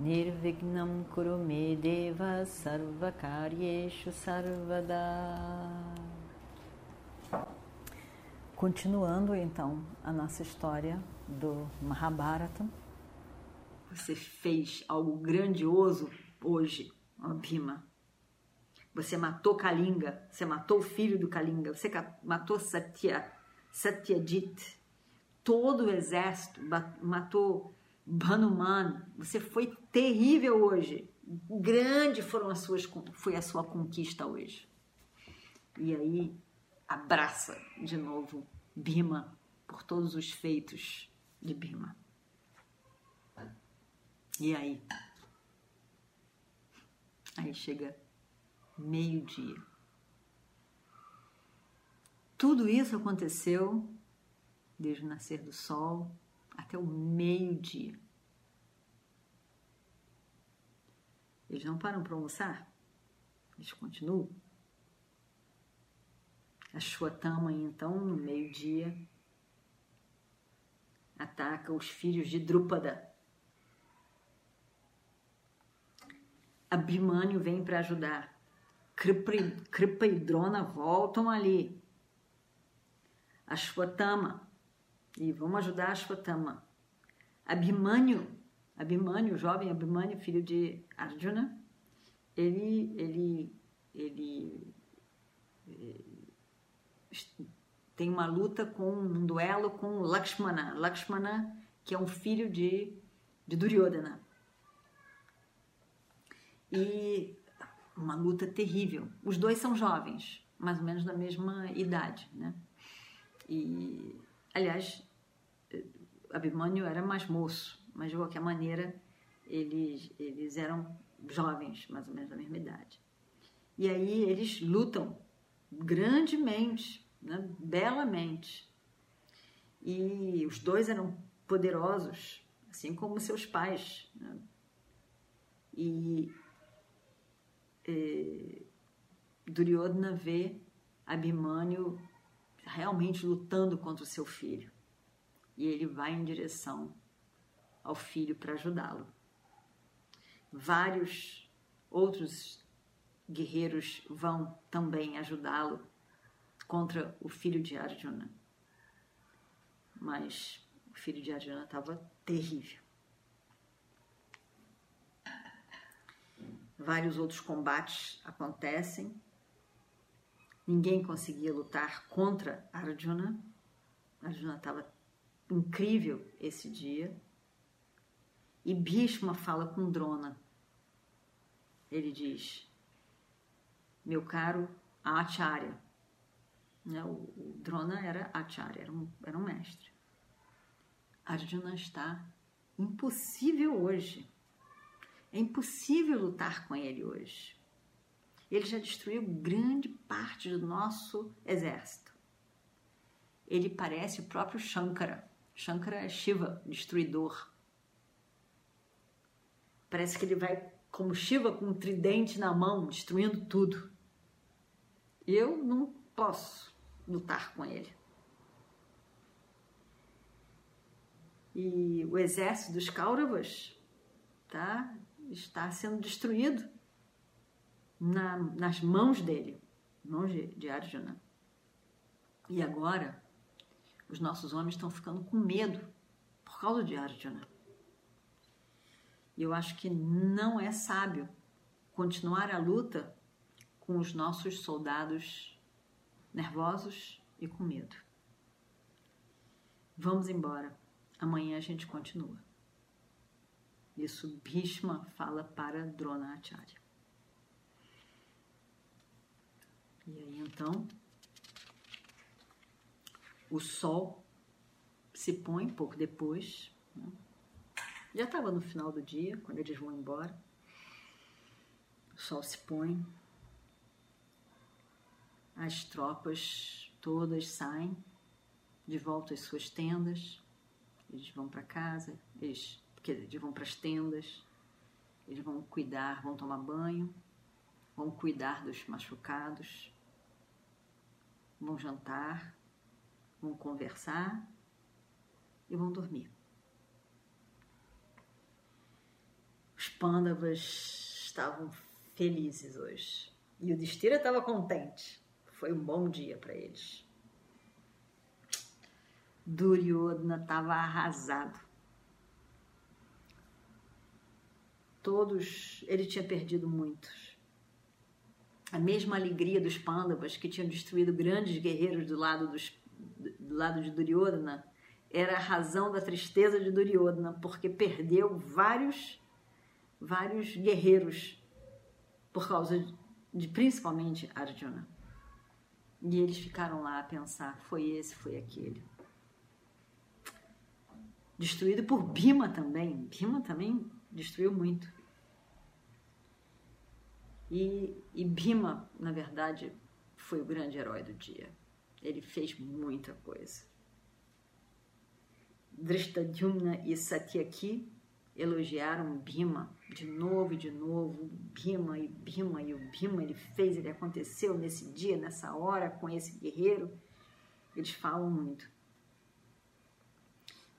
Nirvignam Kurumedeva Sarvakaryeshu Sarvada Continuando então a nossa história do Mahabharata. Você fez algo grandioso hoje, Bhima. Você matou Kalinga, você matou o filho do Kalinga, você matou Satya, Satyajit, todo o exército, matou Hanuman. Você foi terrível hoje. Grande foram as suas, foi a sua conquista hoje. E aí abraça de novo Bima por todos os feitos de Bima. E aí? Aí chega meio-dia. Tudo isso aconteceu desde o nascer do sol até o meio-dia. Eles não param para almoçar? Eles continuam. A Shwatama, então, no meio-dia, ataca os filhos de Drúpada. Abhimanyu vem para ajudar. Kripa e Drona voltam ali. A Shwatama, e vamos ajudar a Shwatama. Abhimanyu, Abhimanyu, jovem Abhimanyu, filho de Arjuna, ele, ele, ele, ele tem uma luta com um duelo com Lakshmana. Lakshmana, que é um filho de, de Duryodhana. E uma luta terrível. Os dois são jovens, mais ou menos da mesma idade, né? E, aliás, Abhimanyu era mais moço, mas de qualquer maneira eles, eles eram jovens, mais ou menos da mesma idade. E aí eles lutam grandemente, né? belamente. E os dois eram poderosos, assim como seus pais. Né? E, e Duryodhana vê Abhimanyu realmente lutando contra o seu filho. E ele vai em direção ao filho para ajudá-lo. Vários outros guerreiros vão também ajudá-lo contra o filho de Arjuna. Mas o filho de Arjuna estava terrível. Vários outros combates acontecem. Ninguém conseguia lutar contra Arjuna. Arjuna estava incrível esse dia. E Bhishma fala com Drona. Ele diz: meu caro Acharya. Né? O, o Drona era Acharya, era um, era um mestre. Arjuna está impossível hoje. É impossível lutar com ele hoje. Ele já destruiu grande parte do nosso exército. Ele parece o próprio Shankara. Shankara é Shiva, destruidor. Parece que ele vai como Shiva com um tridente na mão, destruindo tudo. Eu não posso lutar com ele. E o exército dos Kauravas tá, está sendo destruído na, nas mãos dele, mãos de, de Arjuna. E agora, os nossos homens estão ficando com medo por causa de Arjuna. E eu acho que não é sábio continuar a luta com os nossos soldados nervosos e com medo. Vamos embora. Amanhã a gente continua. Isso Bhishma fala para Dronacharya. E aí então o sol se põe pouco depois. Né? Já estava no final do dia, quando eles vão embora. O sol se põe, as tropas todas saem de volta às suas tendas, eles vão para casa, eles, eles vão para as tendas, eles vão cuidar, vão tomar banho, vão cuidar dos machucados, vão jantar, vão conversar e vão dormir. Os pândavas estavam felizes hoje e o Destira estava contente. Foi um bom dia para eles. Duryodhana estava arrasado. Todos, ele tinha perdido muitos. A mesma alegria dos Pandavas que tinham destruído grandes guerreiros do lado, dos, do lado de Duryodhana era a razão da tristeza de Duryodhana, porque perdeu vários vários guerreiros por causa de, de principalmente Arjuna. E eles ficaram lá a pensar, foi esse, foi aquele destruído por Bima também. Bima também destruiu muito. E, e Bima, na verdade, foi o grande herói do dia. Ele fez muita coisa. Drishtadyumna e Satyaki elogiaram Bima de novo e de novo. Bima e Bima e o Bima ele fez, ele aconteceu nesse dia, nessa hora com esse guerreiro. Eles falam muito.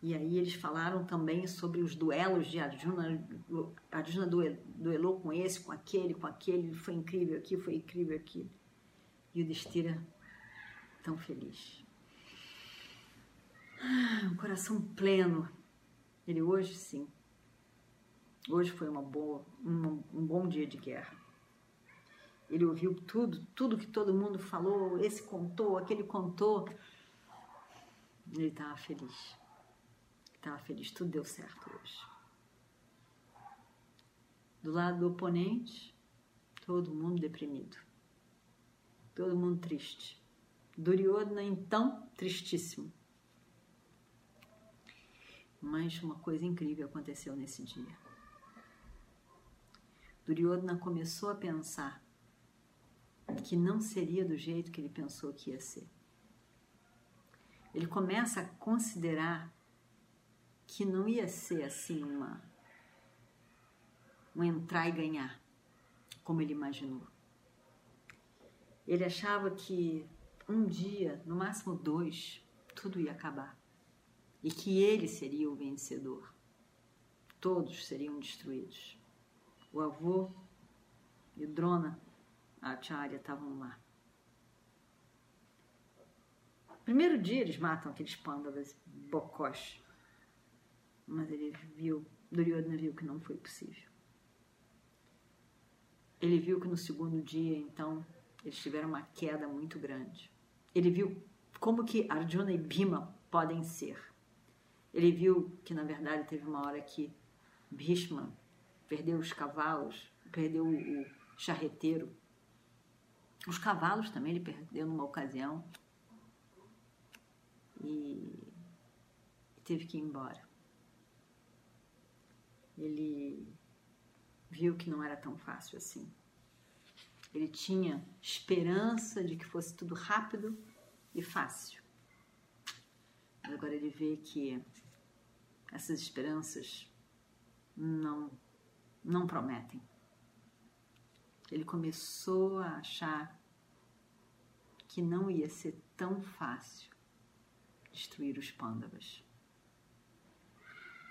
E aí eles falaram também sobre os duelos de Arjuna. Arjuna duelou com esse, com aquele, com aquele. Foi incrível aqui, foi incrível aqui. E o Destira tão feliz. Ah, um coração pleno. Ele hoje sim. Hoje foi uma boa, um, um bom dia de guerra. Ele ouviu tudo, tudo que todo mundo falou. Esse contou, aquele contou. Ele estava feliz estava feliz, tudo deu certo hoje. Do lado do oponente, todo mundo deprimido, todo mundo triste. Duryodhana, então, tristíssimo. Mas uma coisa incrível aconteceu nesse dia. Duryodhana começou a pensar que não seria do jeito que ele pensou que ia ser. Ele começa a considerar que não ia ser assim uma um entrar e ganhar, como ele imaginou. Ele achava que um dia, no máximo dois, tudo ia acabar e que ele seria o vencedor. Todos seriam destruídos. O avô e o Drona, a Acharya, estavam lá. Primeiro dia eles matam aqueles pândavas bocós mas ele viu, Duryodhana viu que não foi possível. Ele viu que no segundo dia, então, eles tiveram uma queda muito grande. Ele viu como que Arjuna e Bhima podem ser. Ele viu que, na verdade, teve uma hora que Bhishma perdeu os cavalos, perdeu o charreteiro. Os cavalos também ele perdeu numa ocasião e teve que ir embora ele viu que não era tão fácil assim. Ele tinha esperança de que fosse tudo rápido e fácil. Mas agora ele vê que essas esperanças não não prometem. Ele começou a achar que não ia ser tão fácil destruir os pândavas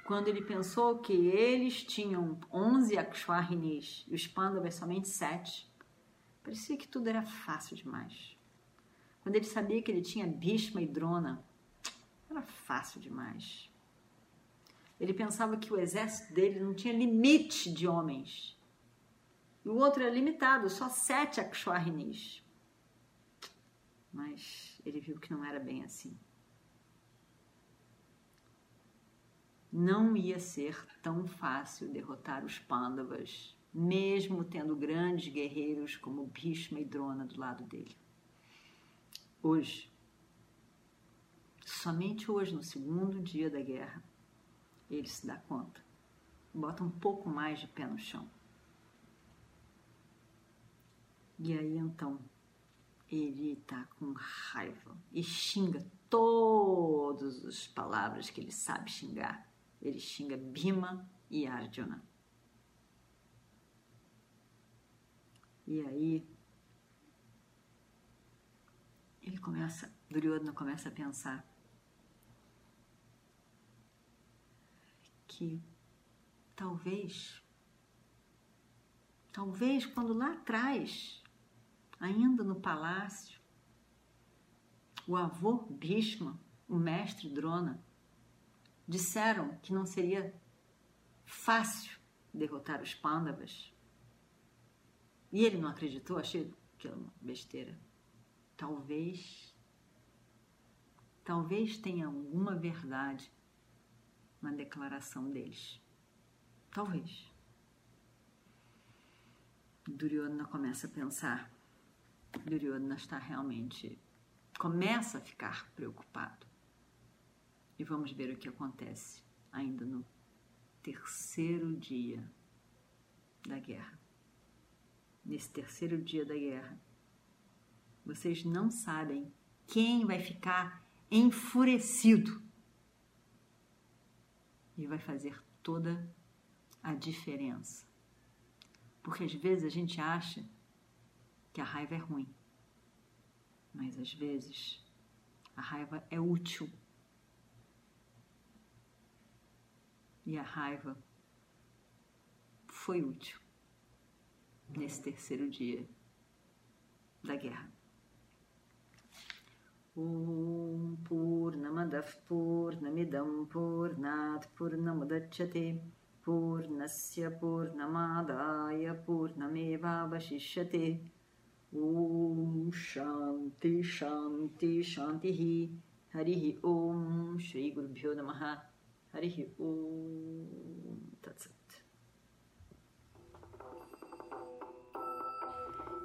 quando ele pensou que eles tinham 11 Akshwarinis e os Pandavas somente 7, parecia que tudo era fácil demais. Quando ele sabia que ele tinha Bhishma e Drona, era fácil demais. Ele pensava que o exército dele não tinha limite de homens. E o outro era limitado, só sete Akshwarinis. Mas ele viu que não era bem assim. não ia ser tão fácil derrotar os Pandavas, mesmo tendo grandes guerreiros como Bhishma e Drona do lado dele. Hoje, somente hoje, no segundo dia da guerra, ele se dá conta, bota um pouco mais de pé no chão. E aí então ele está com raiva e xinga todas as palavras que ele sabe xingar. Ele xinga Bhima e Arjuna. E aí ele começa, Duryodhana começa a pensar que talvez, talvez quando lá atrás, ainda no palácio, o avô Bhishma, o mestre Drona, disseram que não seria fácil derrotar os Pandavas. E ele não acreditou, achei que era uma besteira. Talvez, talvez tenha alguma verdade na declaração deles. Talvez. Duryodhana começa a pensar. Duryodhana está realmente começa a ficar preocupado. E vamos ver o que acontece ainda no terceiro dia da guerra. Nesse terceiro dia da guerra, vocês não sabem quem vai ficar enfurecido e vai fazer toda a diferença. Porque às vezes a gente acha que a raiva é ruim mas às vezes a raiva é útil. E a raiva foi útil nesse terceiro dia da guerra. Om Purnamadav Purnamidam Purnat Purnamudachyate Purnasya Purnamadaya Purnameva Vashishyate Om Shanti Shanti Shanti Harihi Om Shri Guru Bhyo Namaha Harihi Om Tatsat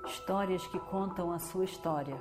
Histórias que contam a sua história,